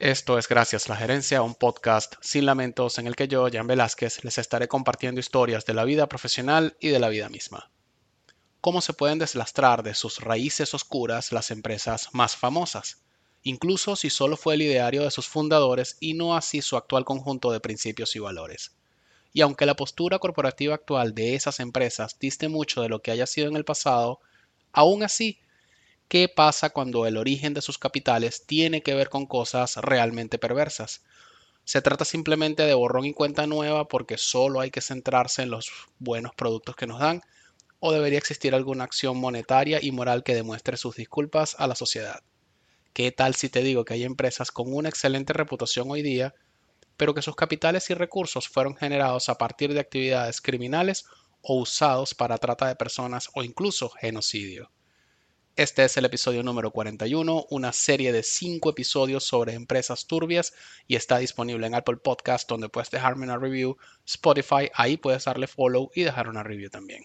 Esto es Gracias la Gerencia, un podcast sin lamentos en el que yo, Jan Velázquez, les estaré compartiendo historias de la vida profesional y de la vida misma. Cómo se pueden deslastrar de sus raíces oscuras las empresas más famosas, incluso si solo fue el ideario de sus fundadores y no así su actual conjunto de principios y valores. Y aunque la postura corporativa actual de esas empresas diste mucho de lo que haya sido en el pasado, aún así qué pasa cuando el origen de sus capitales tiene que ver con cosas realmente perversas. Se trata simplemente de borrón y cuenta nueva porque solo hay que centrarse en los buenos productos que nos dan, o debería existir alguna acción monetaria y moral que demuestre sus disculpas a la sociedad. ¿Qué tal si te digo que hay empresas con una excelente reputación hoy día, pero que sus capitales y recursos fueron generados a partir de actividades criminales o usados para trata de personas o incluso genocidio? Este es el episodio número 41, una serie de 5 episodios sobre empresas turbias y está disponible en Apple Podcast donde puedes dejarme una review, Spotify, ahí puedes darle follow y dejar una review también.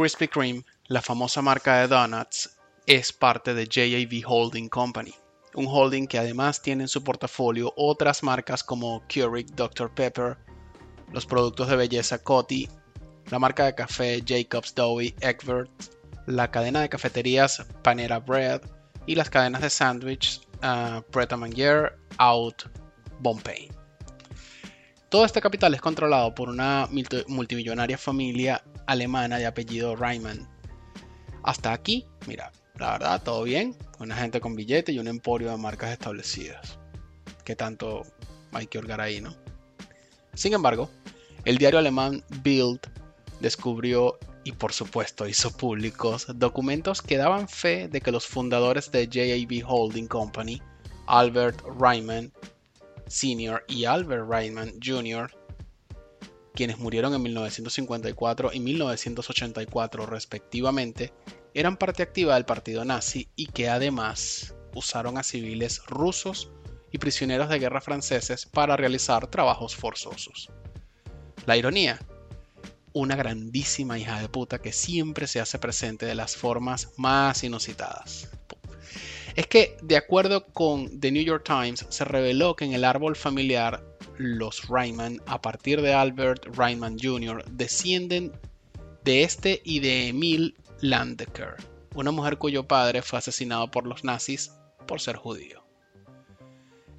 Krispy Kreme, la famosa marca de donuts, es parte de JAV Holding Company, un holding que además tiene en su portafolio otras marcas como Keurig Dr. Pepper, los productos de belleza Coty, la marca de café Jacobs Doughie Egbert, la cadena de cafeterías Panera Bread y las cadenas de sándwich uh, Pret Manger, Out, Bombay. Todo este capital es controlado por una multimillonaria familia alemana de apellido Reimann. Hasta aquí, mira, la verdad, todo bien. Una gente con billete y un emporio de marcas establecidas. ¿Qué tanto hay que holgar ahí, no? Sin embargo, el diario alemán Bild descubrió y por supuesto hizo públicos documentos que daban fe de que los fundadores de JAB Holding Company, Albert Reimann Sr. y Albert Reimann Jr., quienes murieron en 1954 y 1984 respectivamente, eran parte activa del partido nazi y que además usaron a civiles rusos y prisioneros de guerra franceses para realizar trabajos forzosos. La ironía, una grandísima hija de puta que siempre se hace presente de las formas más inusitadas. Es que, de acuerdo con The New York Times, se reveló que en el árbol familiar los Reimann, a partir de Albert Reimann Jr., descienden de este y de Emil Landecker, una mujer cuyo padre fue asesinado por los nazis por ser judío.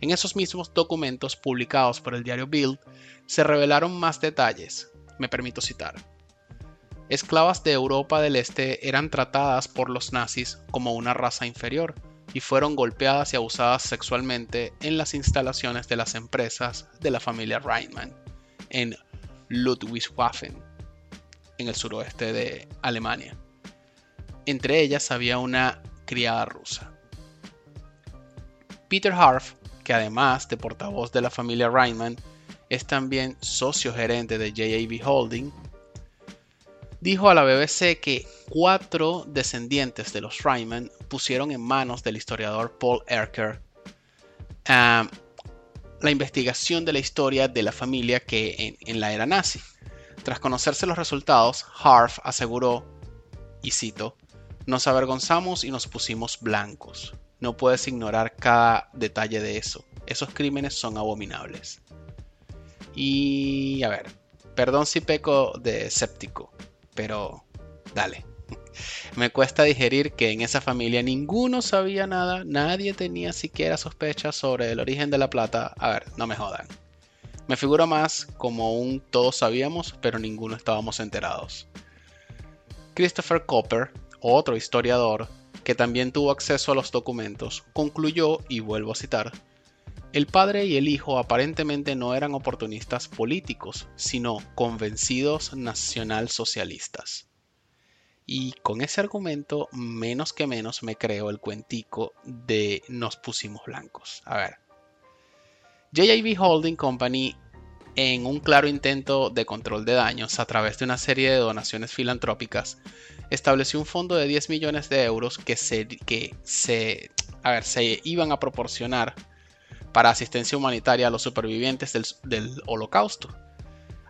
En esos mismos documentos publicados por el diario Bild se revelaron más detalles. Me permito citar. Esclavas de Europa del Este eran tratadas por los nazis como una raza inferior y fueron golpeadas y abusadas sexualmente en las instalaciones de las empresas de la familia Reimann en Ludwigshafen, en el suroeste de Alemania. Entre ellas había una criada rusa. Peter Harf, que además de portavoz de la familia Reimann, es también socio gerente de JAB Holding, dijo a la BBC que cuatro descendientes de los Reimann pusieron en manos del historiador Paul Erker ah, la investigación de la historia de la familia que en, en la era nazi. Tras conocerse los resultados, Harf aseguró, y cito, nos avergonzamos y nos pusimos blancos. No puedes ignorar cada detalle de eso. Esos crímenes son abominables. Y a ver, perdón si peco de escéptico, pero dale. Me cuesta digerir que en esa familia ninguno sabía nada, nadie tenía siquiera sospechas sobre el origen de la plata. A ver, no me jodan. Me figuro más como un todos sabíamos, pero ninguno estábamos enterados. Christopher Copper, otro historiador, que también tuvo acceso a los documentos, concluyó, y vuelvo a citar, el padre y el hijo aparentemente no eran oportunistas políticos, sino convencidos nacionalsocialistas. Y con ese argumento, menos que menos me creo el cuentico de nos pusimos blancos. A ver. JIB Holding Company, en un claro intento de control de daños a través de una serie de donaciones filantrópicas, estableció un fondo de 10 millones de euros que se, que se, a ver, se iban a proporcionar para asistencia humanitaria a los supervivientes del, holocausto,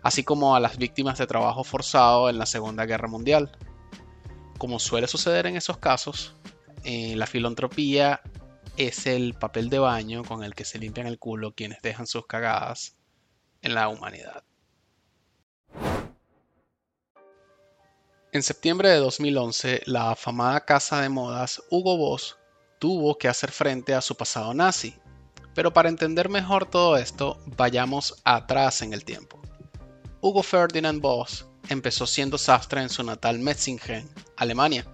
así como a las víctimas de trabajo forzado en la Segunda Guerra Mundial como suele suceder en esos casos, eh, la filantropía es el papel de baño con el que se limpian el culo quienes dejan sus cagadas en la humanidad. En septiembre de 2011, la afamada casa de modas Hugo Boss tuvo que hacer frente a su pasado nazi. Pero para entender mejor todo esto, vayamos atrás en el tiempo. Hugo Ferdinand Boss empezó siendo sastre en su natal Metzingen, Alemania.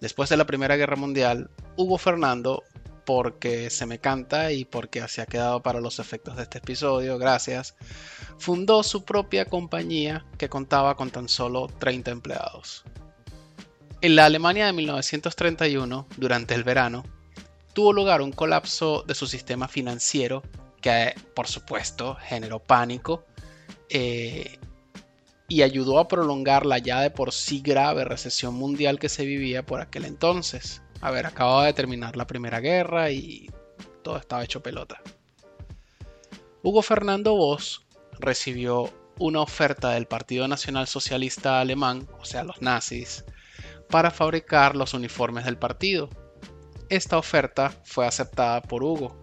Después de la Primera Guerra Mundial, Hugo Fernando, porque se me canta y porque se ha quedado para los efectos de este episodio, gracias, fundó su propia compañía que contaba con tan solo 30 empleados. En la Alemania de 1931, durante el verano, tuvo lugar un colapso de su sistema financiero que, por supuesto, generó pánico eh, y ayudó a prolongar la ya de por sí grave recesión mundial que se vivía por aquel entonces. A ver, acababa de terminar la Primera Guerra y todo estaba hecho pelota. Hugo Fernando Bosch recibió una oferta del Partido Nacional Socialista Alemán, o sea, los nazis, para fabricar los uniformes del partido. Esta oferta fue aceptada por Hugo,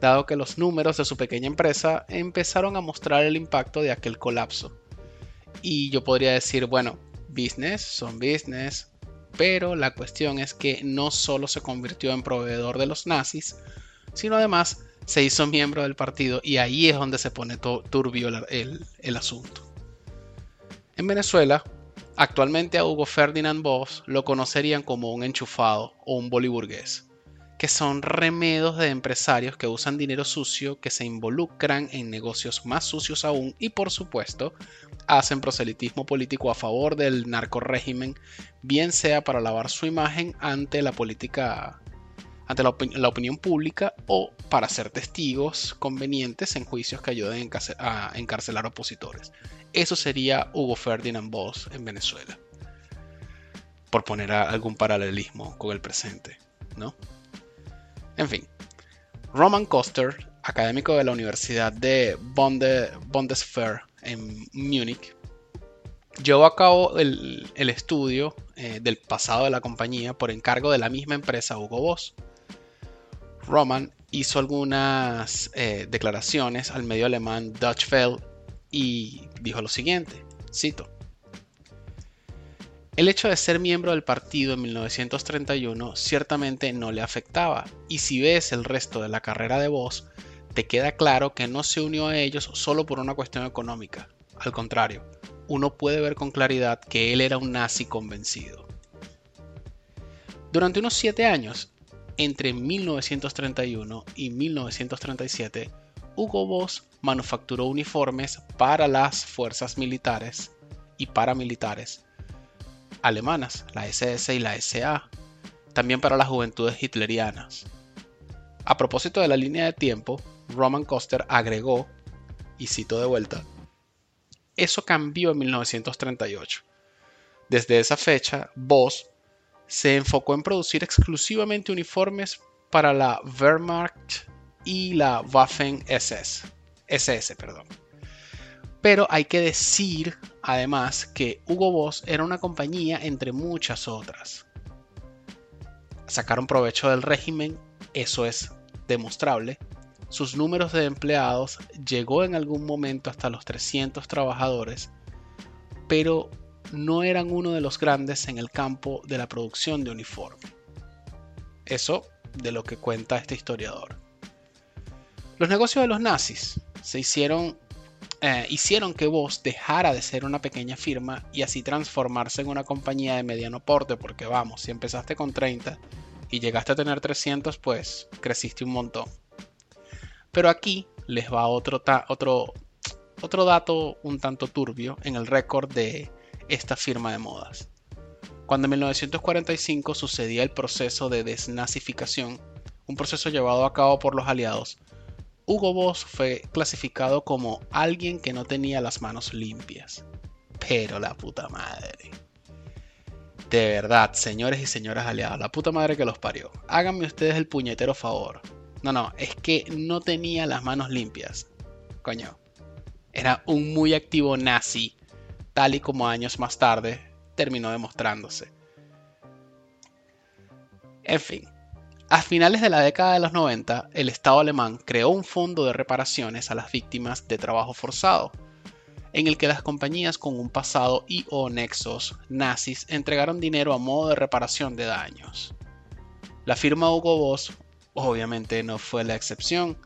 dado que los números de su pequeña empresa empezaron a mostrar el impacto de aquel colapso y yo podría decir, bueno, business son business, pero la cuestión es que no solo se convirtió en proveedor de los nazis, sino además se hizo miembro del partido y ahí es donde se pone turbio el, el asunto. En Venezuela, actualmente a Hugo Ferdinand Bosch lo conocerían como un enchufado o un boliburgués que son remedos de empresarios que usan dinero sucio, que se involucran en negocios más sucios aún y por supuesto hacen proselitismo político a favor del narco régimen, bien sea para lavar su imagen ante la política ante la, opinión pública o para ser testigos convenientes en juicios que ayuden a encarcelar opositores. Eso sería Hugo Ferdinand Bosch en Venezuela. Por poner algún paralelismo con el presente, ¿no? En fin, Roman Koster, académico de la Universidad de Bundeswehr en Múnich, llevó a cabo el, estudio eh, del pasado de la compañía por encargo de la misma empresa Hugo Boss. Roman hizo algunas eh, declaraciones al medio alemán Dutch y dijo lo siguiente, cito, el hecho de ser miembro del partido en 1931 ciertamente no le afectaba, y si ves el resto de la carrera de Voss, te queda claro que no se unió a ellos solo por una cuestión económica. Al contrario, uno puede ver con claridad que él era un nazi convencido. Durante unos siete años, entre 1931 y 1937, Hugo Boss manufacturó uniformes para las fuerzas militares y paramilitares alemanas, la SS y la SA, también para las juventudes hitlerianas. A propósito de la línea de tiempo, Roman Koster agregó, y cito de vuelta, eso cambió en 1938. Desde esa fecha, Voss se enfocó en producir exclusivamente uniformes para la Wehrmacht y la Waffen SS. SS perdón. Pero hay que decir además que Hugo Boss era una compañía entre muchas otras. Sacaron provecho del régimen, eso es demostrable. Sus números de empleados llegó en algún momento hasta los 300 trabajadores, pero no eran uno de los grandes en el campo de la producción de uniforme. Eso de lo que cuenta este historiador. Los negocios de los nazis se hicieron eh, hicieron que vos dejara de ser una pequeña firma y así transformarse en una compañía de mediano porte, porque vamos, si empezaste con 30 y llegaste a tener 300, pues creciste un montón. Pero aquí les va otro, otro, otro dato un tanto turbio en el récord de esta firma de modas. Cuando en 1945 sucedía el proceso de desnazificación, un proceso llevado a cabo por los aliados, Hugo Boss fue clasificado como alguien que no tenía las manos limpias. Pero la puta madre. De verdad, señores y señoras aliados, la puta madre que los parió. Háganme ustedes el puñetero favor. No, no, es que no tenía las manos limpias. Coño. Era un muy activo nazi, tal y como años más tarde terminó demostrándose. En fin, a finales de la década de los 90, el Estado alemán creó un fondo de reparaciones a las víctimas de trabajo forzado, en el que las compañías con un pasado y o nexos nazis entregaron dinero a modo de reparación de daños. La firma Hugo Boss obviamente no fue la excepción,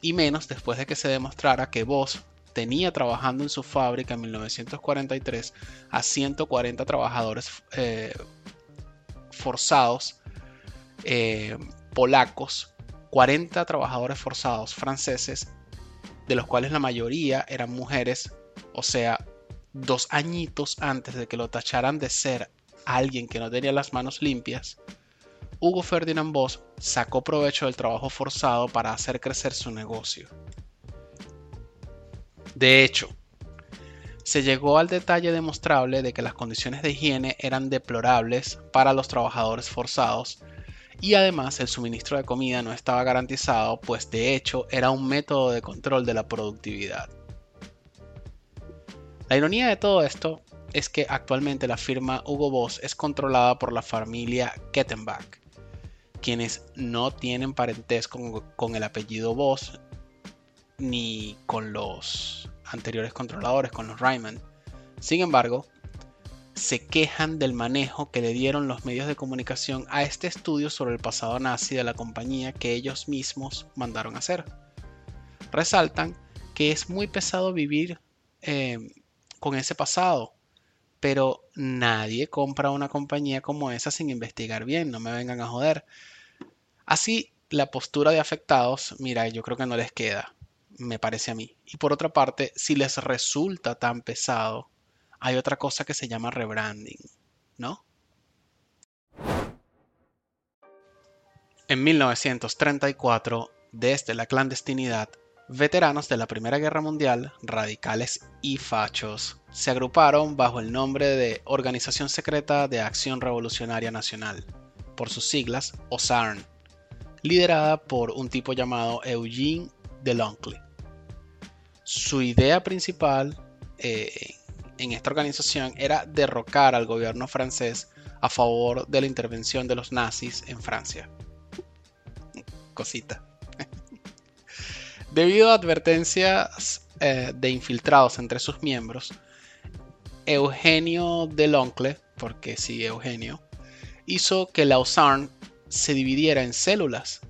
y menos después de que se demostrara que Boss tenía trabajando en su fábrica en 1943 a 140 trabajadores eh, forzados eh, polacos, 40 trabajadores forzados franceses, de los cuales la mayoría eran mujeres, o sea, dos añitos antes de que lo tacharan de ser alguien que no tenía las manos limpias, Hugo Ferdinand Boss sacó provecho del trabajo forzado para hacer crecer su negocio. De hecho, se llegó al detalle demostrable de que las condiciones de higiene eran deplorables para los trabajadores forzados y además el suministro de comida no estaba garantizado, pues de hecho era un método de control de la productividad. La ironía de todo esto es que actualmente la firma Hugo Boss es controlada por la familia Kettenbach, quienes no tienen parentesco con, el apellido Boss ni con los anteriores controladores, con los Ryman. Sin embargo, se quejan del manejo que le dieron los medios de comunicación a este estudio sobre el pasado nazi de la compañía que ellos mismos mandaron hacer. Resaltan que es muy pesado vivir em, con ese pasado, pero nadie compra una compañía como esa sin investigar bien, no me vengan a joder. Así, la postura de afectados, mira, yo creo que no les queda, me parece a mí. Y por otra parte, si les resulta tan pesado, hay otra cosa que se llama rebranding, ¿no? En 1934, desde la clandestinidad, veteranos de la Primera Guerra Mundial, radicales y fachos, se agruparon bajo el nombre de Organización Secreta de Acción Revolucionaria Nacional, por sus siglas OSARN, liderada por un tipo llamado Eugene Deloncle. Su idea principal eh, en esta organización era derrocar al gobierno francés a favor de la intervención de los nazis en Francia. Cosita. Debido a advertencias eh, de infiltrados entre sus miembros, Eugenio Deloncle, porque sí, Eugenio, hizo que la USARN se dividiera en células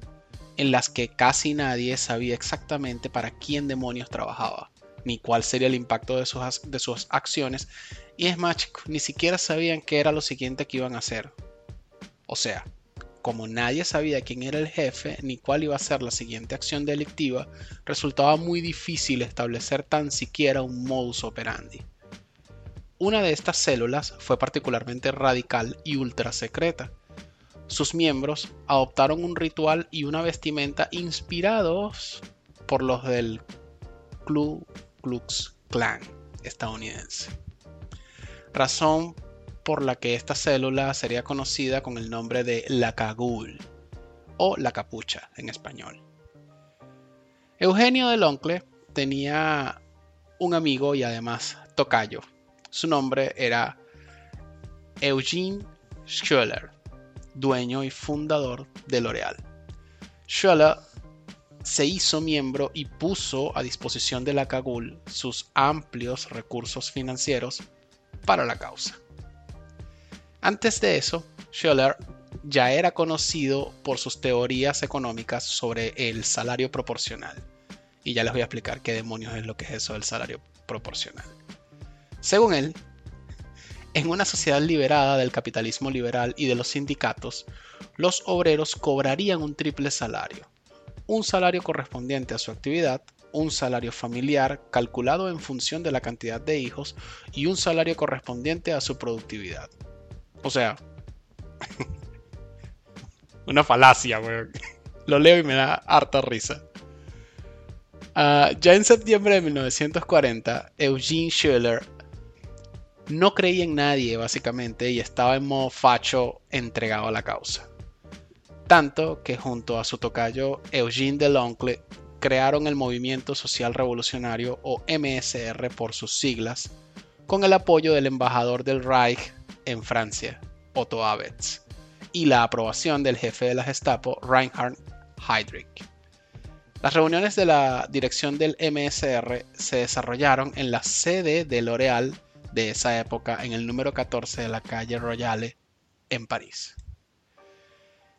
en las que casi nadie sabía exactamente para quién demonios trabajaba ni cuál sería el impacto de sus, de sus acciones. Y es más, ni siquiera sabían qué era lo siguiente que iban a hacer. O sea, como nadie sabía quién era el jefe ni cuál iba a ser la siguiente acción delictiva, resultaba muy difícil establecer tan siquiera un modus operandi. Una de estas células fue particularmente radical y ultra secreta. Sus miembros adoptaron un ritual y una vestimenta inspirados por los del Club Klux estadounidense. Razón por la que esta célula sería conocida con el nombre de la Cagul o la capucha en español. Eugenio del Oncle tenía un amigo y además tocayo. Su nombre era Eugene Schuller, dueño y fundador de L'Oreal. Schuller se hizo miembro y puso a disposición de la CAGUL sus amplios recursos financieros para la causa. Antes de eso, Scholler ya era conocido por sus teorías económicas sobre el salario proporcional Y ya les voy a explicar qué demonios es lo que es eso del salario proporcional. Según él, en una sociedad liberada del capitalismo liberal y de los sindicatos, los obreros cobrarían un triple salario. Un salario correspondiente a su actividad, un salario familiar calculado en función de la cantidad de hijos y un salario correspondiente a su productividad. O sea, una falacia, weón. Lo leo y me da harta risa. Ah, ya en septiembre de 1940, Eugene Schiller no creía en nadie, básicamente, y estaba en modo facho entregado a la causa. Tanto que junto a su tocayo Eugene Deloncle crearon el Movimiento Social Revolucionario o MSR por sus siglas, con el apoyo del embajador del Reich en Francia, Otto Abetz, y la aprobación del jefe de la Gestapo, Reinhard Heydrich. Las reuniones de la dirección del MSR se desarrollaron en la sede de L'Oréal de esa época en el número 14 de la calle Royale en París.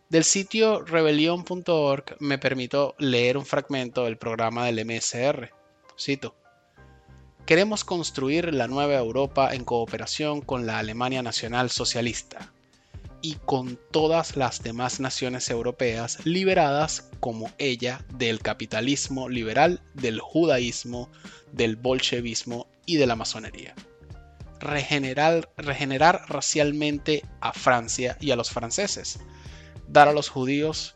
Del sitio rebelión.org me permito leer un fragmento del programa del MSR. Cito. Queremos construir la nueva Europa en cooperación con la Alemania Nacional Socialista y con todas las demás naciones europeas liberadas como ella del capitalismo liberal, del judaísmo, del bolchevismo y de la masonería. Regenerar, regenerar racialmente a Francia y a los franceses. Dar a los judíos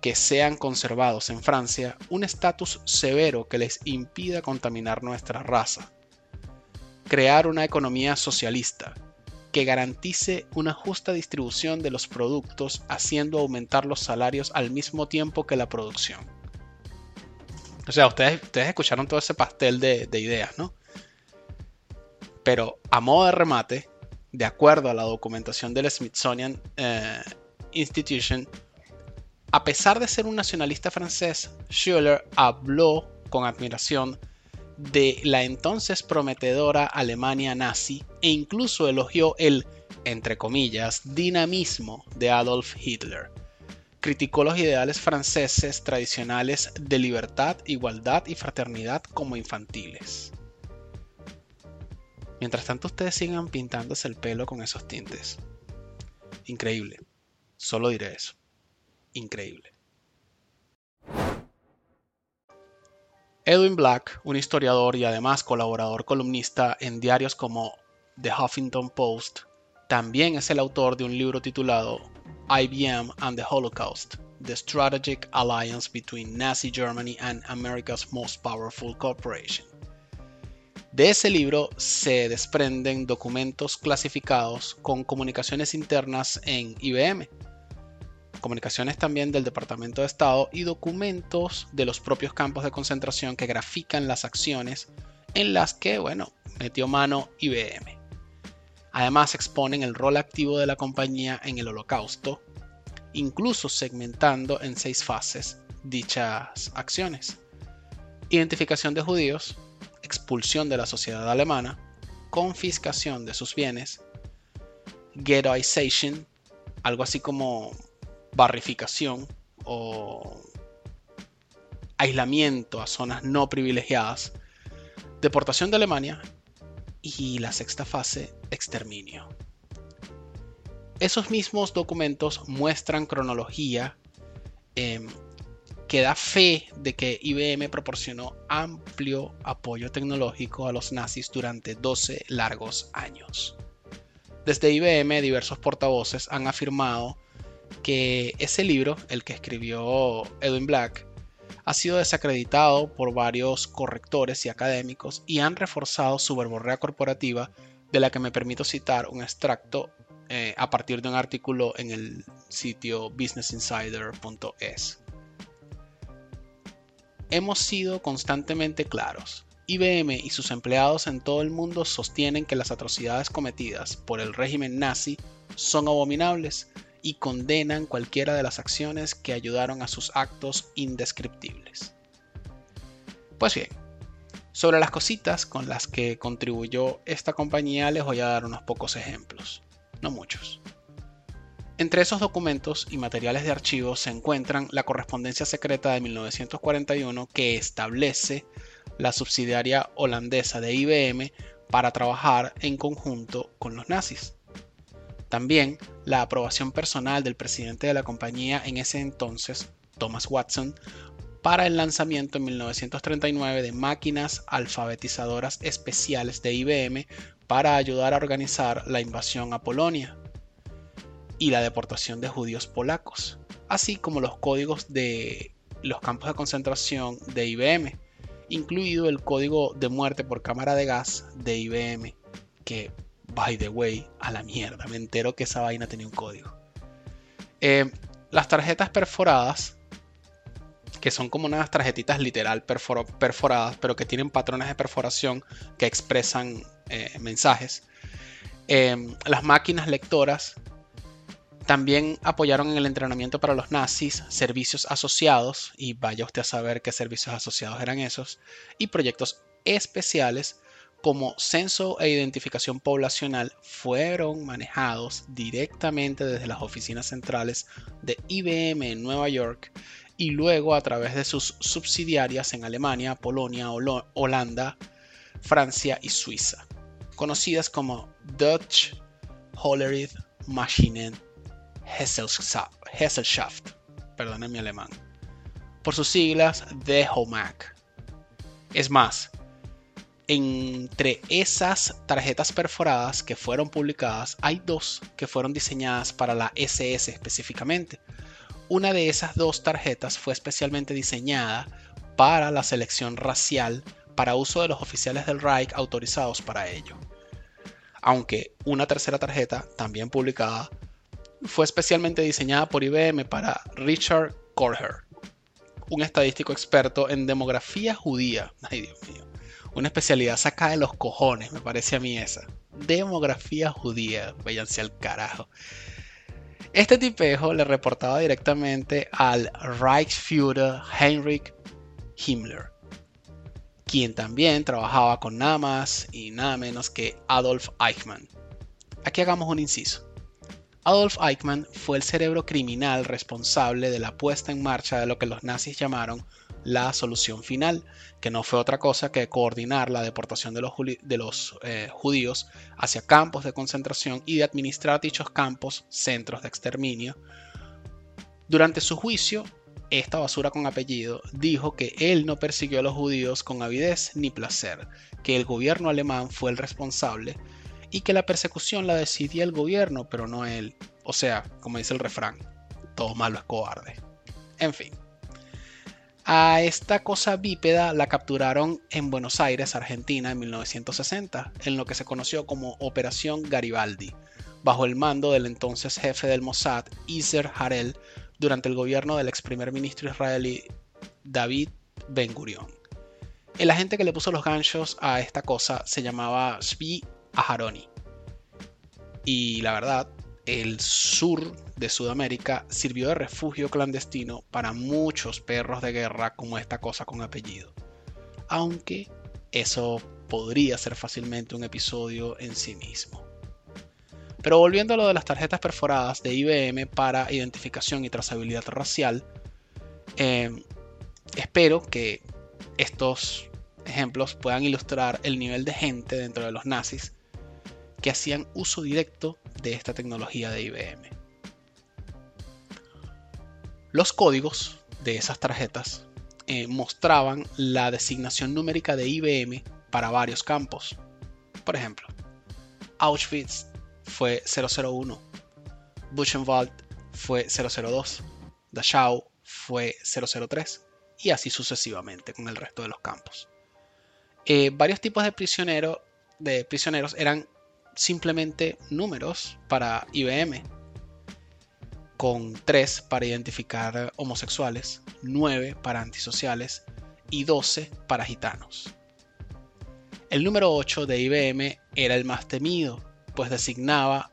que sean conservados en Francia un estatus severo que les impida contaminar nuestra raza. Crear una economía socialista que garantice una justa distribución de los productos haciendo aumentar los salarios al mismo tiempo que la producción. O sea, ustedes, ustedes escucharon todo ese pastel de, ideas, ¿no? Pero a modo de remate, de acuerdo a la documentación del Smithsonian eh, Institution, a pesar de ser un nacionalista francés, Schuller habló con admiración de la entonces prometedora Alemania nazi e incluso elogió el, entre comillas, dinamismo de Adolf Hitler. Criticó los ideales franceses tradicionales de libertad, igualdad y fraternidad como infantiles. Mientras tanto ustedes sigan pintándose el pelo con esos tintes. Increíble. Solo diré eso. Increíble. Edwin Black, un historiador y además colaborador columnista en diarios como The Huffington Post, también es el autor de un libro titulado IBM and the Holocaust, The Strategic Alliance Between Nazi Germany and America's Most Powerful Corporation. De ese libro se desprenden documentos clasificados con comunicaciones internas en IBM, comunicaciones también del Departamento de Estado y documentos de los propios campos de concentración que grafican las acciones en las que, bueno, metió mano IBM. Además exponen el rol activo de la compañía en el holocausto, incluso segmentando en seis fases dichas acciones. Identificación de judíos, expulsión de la sociedad alemana, confiscación de sus bienes, ghettoization, algo así como barrificación o aislamiento a zonas no privilegiadas, deportación de Alemania y la sexta fase, exterminio. Esos mismos documentos muestran cronología em, que da fe de que IBM proporcionó amplio apoyo tecnológico a los nazis durante 12 largos años. Desde IBM diversos portavoces han afirmado que ese libro, el que escribió Edwin Black, ha sido desacreditado por varios correctores y académicos y han reforzado su verborrea corporativa, de la que me permito citar un extracto eh, a partir de un artículo en el sitio businessinsider.es. Hemos sido constantemente claros. IBM y sus empleados en todo el mundo sostienen que las atrocidades cometidas por el régimen nazi son abominables y condenan cualquiera de las acciones que ayudaron a sus actos indescriptibles. Pues bien, sobre las cositas con las que contribuyó esta compañía les voy a dar unos pocos ejemplos, no muchos. Entre esos documentos y materiales de archivo se encuentran la correspondencia secreta de 1941 que establece la subsidiaria holandesa de IBM para trabajar en conjunto con los nazis. También la aprobación personal del presidente de la compañía en ese entonces, Thomas Watson, para el lanzamiento en 1939 de máquinas alfabetizadoras especiales de IBM para ayudar a organizar la invasión a Polonia y la deportación de judíos polacos, así como los códigos de los campos de concentración de IBM, incluido el código de muerte por cámara de gas de IBM, que, by the way, a la mierda, me entero que esa vaina tenía un código. Eh, las tarjetas perforadas, que son como unas tarjetitas literal perforadas, pero que tienen patrones de perforación que expresan eh, mensajes. Eh, las máquinas lectoras también apoyaron en el entrenamiento para los nazis servicios asociados, y vaya usted a saber qué servicios asociados eran esos, y proyectos especiales como censo e identificación poblacional fueron manejados directamente desde las oficinas centrales de IBM en Nueva York y luego a través de sus subsidiarias en Alemania, Polonia, Holanda, Francia y Suiza, conocidas como Dutch Hollerith Maschinen Hesselschaft, perdónenme mi alemán, por sus siglas de HOMAC. Es más, entre esas tarjetas perforadas que fueron publicadas, hay dos que fueron diseñadas para la SS específicamente. Una de esas dos tarjetas fue especialmente diseñada para la selección racial para uso de los oficiales del Reich autorizados para ello. Aunque una tercera tarjeta, también publicada, fue especialmente diseñada por IBM para Richard Korher, un estadístico experto en demografía judía. Ay, Dios mío. Una especialidad saca de los cojones, me parece a mí esa. Demografía judía, váyanse al carajo. Este tipejo le reportaba directamente al Reichsführer Heinrich Himmler, quien también trabajaba con nada más y nada menos que Adolf Eichmann. Aquí hagamos un inciso. Adolf Eichmann fue el cerebro criminal responsable de la puesta en marcha de lo que los nazis llamaron la solución final, que no fue otra cosa que coordinar la deportación de los, eh, judíos hacia campos de concentración y de administrar dichos campos centros de exterminio. Durante su juicio, esta basura con apellido dijo que él no persiguió a los judíos con avidez ni placer, que el gobierno alemán fue el responsable y que la persecución la decidía el gobierno, pero no él. O sea, como dice el refrán, todo malo es cobarde. En fin. A esta cosa bípeda la capturaron en Buenos Aires, Argentina, en 1960, en lo que se conoció como Operación Garibaldi, bajo el mando del entonces jefe del Mossad, Iser Harel, durante el gobierno del ex primer ministro israelí David Ben Gurion. El agente que le puso los ganchos a esta cosa se llamaba Zvi a Haroni. Y la verdad, el sur de Sudamérica sirvió de refugio clandestino para muchos perros de guerra como esta cosa con apellido. Aunque eso podría ser fácilmente un episodio en sí mismo. Pero volviendo a lo de las tarjetas perforadas de IBM para identificación y trazabilidad racial, em, espero que estos ejemplos puedan ilustrar el nivel de gente dentro de los nazis que hacían uso directo de esta tecnología de IBM. Los códigos de esas tarjetas eh, mostraban la designación numérica de IBM para varios campos. Por ejemplo, Auschwitz fue 001, Buchenwald fue 002, Dachau fue 003 y así sucesivamente con el resto de los campos. Eh, varios tipos de, de prisioneros eran simplemente números para IBM, con 3 para identificar homosexuales, 9 para antisociales y 12 para gitanos. El número 8 de IBM era el más temido, pues designaba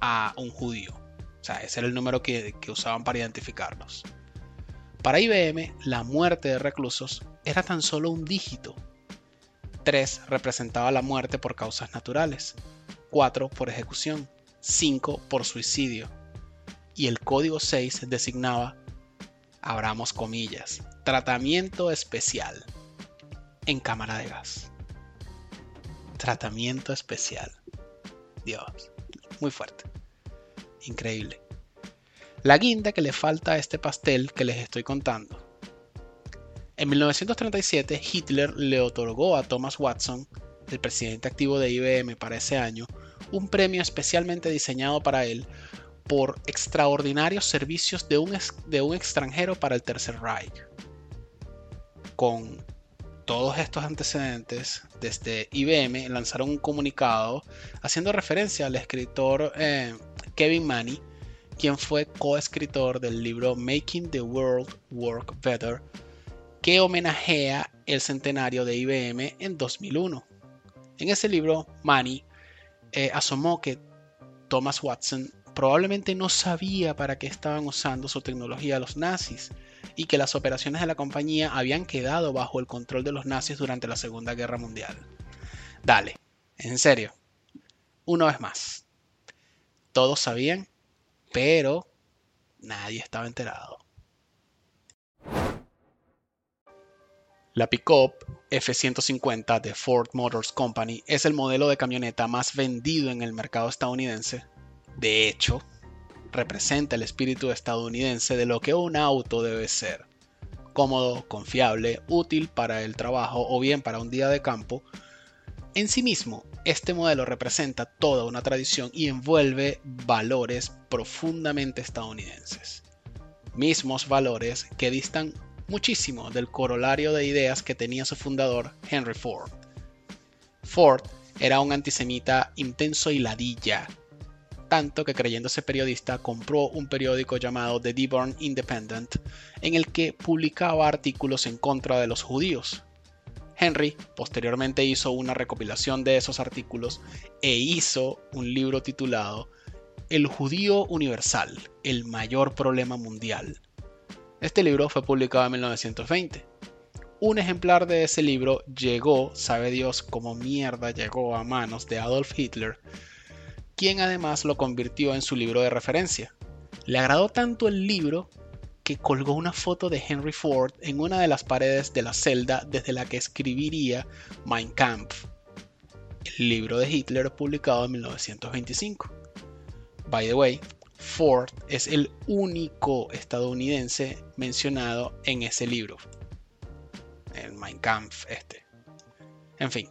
a un judío. O sea, ese era el número que, que usaban para identificarlos. Para IBM, la muerte de reclusos era tan solo un dígito. 3 representaba la muerte por causas naturales, 4 por ejecución, 5 por suicidio. y el código 6 designaba, abramos comillas, tratamiento especial en cámara de gas. Tratamiento especial. Dios, muy fuerte. Increíble. La guinda que le falta a este pastel que les estoy contando. En 1937, Hitler le otorgó a Thomas Watson, el presidente activo de IBM para ese año, un premio especialmente diseñado para él por extraordinarios servicios de un, extranjero para el Tercer Reich. Con todos estos antecedentes, desde IBM lanzaron un comunicado haciendo referencia al escritor eh, Kevin Manny, quien fue coescritor del libro Making the World Work Better, que homenajea el centenario de IBM en 2001. En ese libro, Manny eh, asomó que Thomas Watson probablemente no sabía para qué estaban usando su tecnología los nazis y que las operaciones de la compañía habían quedado bajo el control de los nazis durante la Segunda Guerra Mundial. Dale, en serio. Una vez más. Todos sabían, pero nadie estaba enterado. La pickup F-150 de Ford Motors Company es el modelo de camioneta más vendido en el mercado estadounidense. De hecho, representa el espíritu estadounidense de lo que un auto debe ser. Cómodo, confiable, útil para el trabajo o bien para un día de campo. En sí mismo, este modelo representa toda una tradición y envuelve valores profundamente estadounidenses. Mismos valores que distan muchísimo del corolario de ideas que tenía su fundador, Henry Ford. Ford era un antisemita intenso y ladilla, tanto que creyéndose periodista compró un periódico llamado The Dearborn Independent, en el que publicaba artículos en contra de los judíos. Henry posteriormente hizo una recopilación de esos artículos e hizo un libro titulado El judío universal, el mayor problema mundial, este libro fue publicado en 1920. Un ejemplar de ese libro llegó, sabe Dios cómo mierda llegó a manos de Adolf Hitler, quien además lo convirtió en su libro de referencia. Le agradó tanto el libro que colgó una foto de Henry Ford en una de las paredes de la celda desde la que escribiría Mein Kampf, el libro de Hitler publicado en 1925. By the way, Ford es el único estadounidense mencionado en ese libro. El Mein Kampf este. En fin,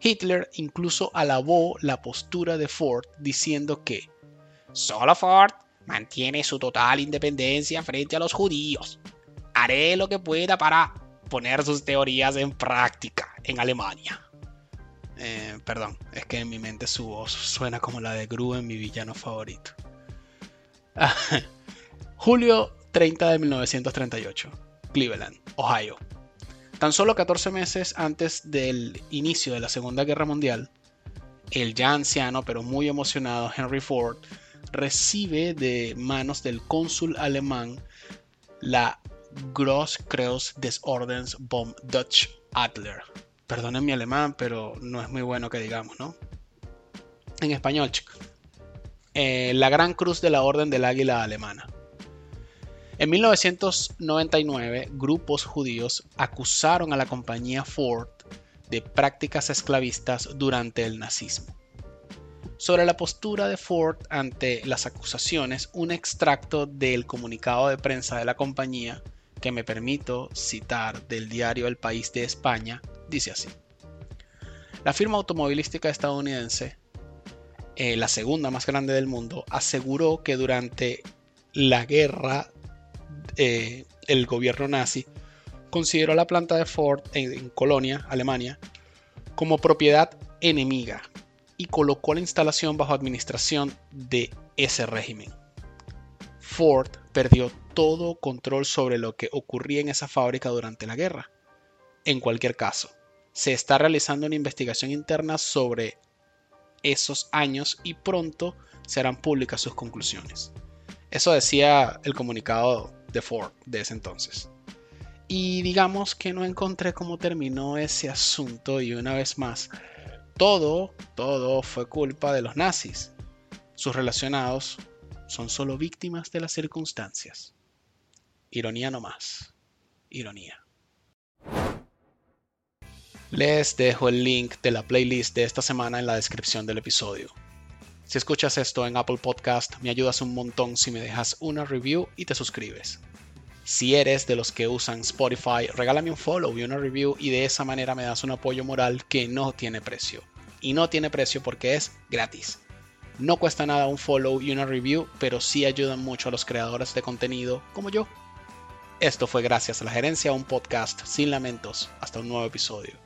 Hitler incluso alabó la postura de Ford diciendo que solo Ford mantiene su total independencia frente a los judíos. Haré lo que pueda para poner sus teorías en práctica en Alemania. Eh, perdón, es que en mi mente su voz suena como la de Gru en mi villano favorito. Julio 30 de 1938, Cleveland, Ohio. Tan solo 14 meses antes del inicio de la Segunda Guerra Mundial, el ya anciano pero muy emocionado Henry Ford recibe de manos del cónsul alemán la Grosskreuz des Ordens vom Dutch Adler. Perdonen mi alemán, pero no es muy bueno que digamos, ¿no? En español, chicos. Eh, la Gran Cruz de la Orden del Águila Alemana. En 1999, grupos judíos acusaron a la compañía Ford de prácticas esclavistas durante el nazismo. Sobre la postura de Ford ante las acusaciones, un extracto del comunicado de prensa de la compañía, que me permito citar del diario El País de España, dice así. La firma automovilística estadounidense eh, la segunda más grande del mundo, aseguró que durante la guerra eh, el gobierno nazi consideró la planta de Ford en, Colonia, Alemania, como propiedad enemiga y colocó la instalación bajo administración de ese régimen. Ford perdió todo control sobre lo que ocurría en esa fábrica durante la guerra. En cualquier caso, se está realizando una investigación interna sobre esos años y pronto serán públicas sus conclusiones. Eso decía el comunicado de Ford de ese entonces. Y digamos que no encontré cómo terminó ese asunto y una vez más, todo, todo fue culpa de los nazis, sus relacionados son solo víctimas de las circunstancias. Ironía no más. Ironía. Les dejo el link de la playlist de esta semana en la descripción del episodio. Si escuchas esto en Apple Podcast, me ayudas un montón si me dejas una review y te suscribes. Si eres de los que usan Spotify, regálame un follow y una review y de esa manera me das un apoyo moral que no tiene precio. Y no tiene precio porque es gratis. No cuesta nada un follow y una review, pero sí ayudan mucho a los creadores de contenido como yo. Esto fue gracias a la gerencia, un podcast sin lamentos. Hasta un nuevo episodio.